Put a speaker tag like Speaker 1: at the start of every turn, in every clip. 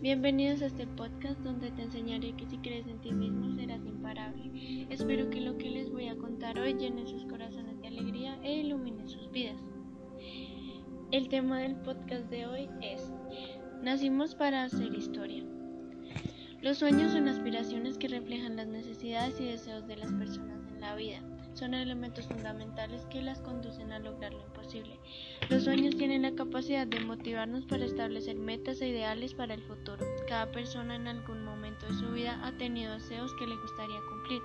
Speaker 1: Bienvenidos a este podcast donde te enseñaré que si crees en ti mismo serás imparable. Espero que lo que les voy a contar hoy llene sus corazones de alegría e ilumine sus vidas. El tema del podcast de hoy es Nacimos para hacer historia. Los sueños son aspiraciones que reflejan las necesidades y deseos de las personas en la vida son elementos fundamentales que las conducen a lograr lo imposible. Los sueños tienen la capacidad de motivarnos para establecer metas e ideales para el futuro. Cada persona en algún momento de su vida ha tenido deseos que le gustaría cumplir.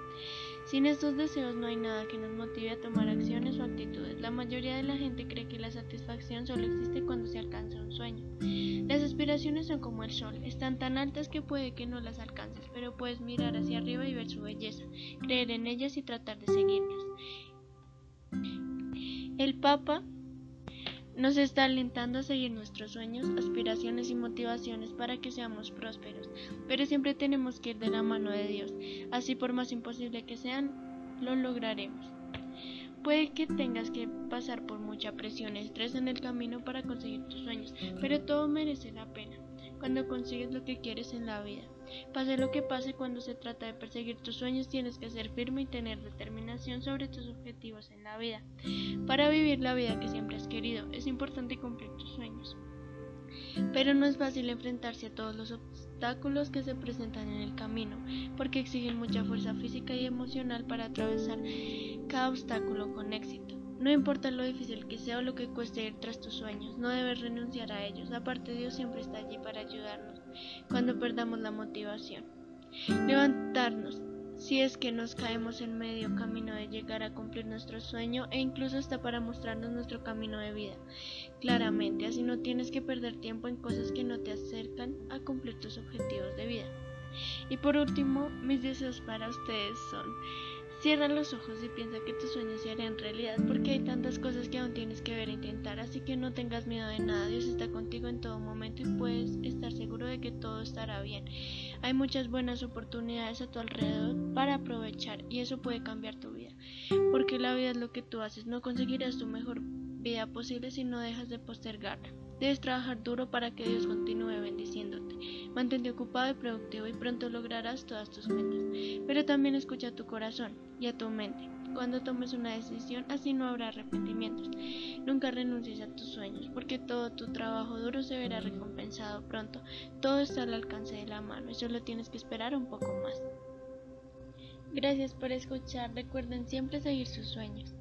Speaker 1: Sin estos deseos no hay nada que nos motive a tomar acciones o actitudes. Mayoría de la gente cree que la satisfacción solo existe cuando se alcanza un sueño. Las aspiraciones son como el sol, están tan altas que puede que no las alcances, pero puedes mirar hacia arriba y ver su belleza, creer en ellas y tratar de seguirlas. El Papa nos está alentando a seguir nuestros sueños, aspiraciones y motivaciones para que seamos prósperos, pero siempre tenemos que ir de la mano de Dios, así por más imposible que sean, lo lograremos. Puede que tengas que pasar por mucha presión estrés en el camino para conseguir tus sueños, pero todo merece la pena cuando consigues lo que quieres en la vida. Pase lo que pase cuando se trata de perseguir tus sueños, tienes que ser firme y tener determinación sobre tus objetivos en la vida. Para vivir la vida que siempre has querido, es importante cumplir tus sueños. Pero no es fácil enfrentarse a todos los obstáculos que se presentan en el camino, porque exigen mucha fuerza física y emocional para atravesar cada obstáculo con éxito. No importa lo difícil que sea o lo que cueste ir tras tus sueños, no debes renunciar a ellos. Aparte Dios siempre está allí para ayudarnos cuando perdamos la motivación. Levantarnos si es que nos caemos en medio camino de llegar a cumplir nuestro sueño e incluso hasta para mostrarnos nuestro camino de vida. Claramente, así no tienes que perder tiempo en cosas que no te acercan a cumplir tus objetivos de vida. Y por último, mis deseos para ustedes son Cierra los ojos y piensa que tus sueños se harán realidad porque hay tantas cosas que aún tienes que ver e intentar, así que no tengas miedo de nada, Dios está contigo en todo momento y puedes estar seguro de que todo estará bien. Hay muchas buenas oportunidades a tu alrededor para aprovechar y eso puede cambiar tu vida, porque la vida es lo que tú haces, no conseguirás tu mejor vida posible si no dejas de postergarla. Debes trabajar duro para que Dios continúe bendiciéndote. Mantente ocupado y productivo y pronto lograrás todas tus metas. Pero también escucha a tu corazón y a tu mente. Cuando tomes una decisión, así no habrá arrepentimientos. Nunca renuncies a tus sueños, porque todo tu trabajo duro se verá recompensado pronto. Todo está al alcance de la mano y solo tienes que esperar un poco más. Gracias por escuchar. Recuerden siempre seguir sus sueños.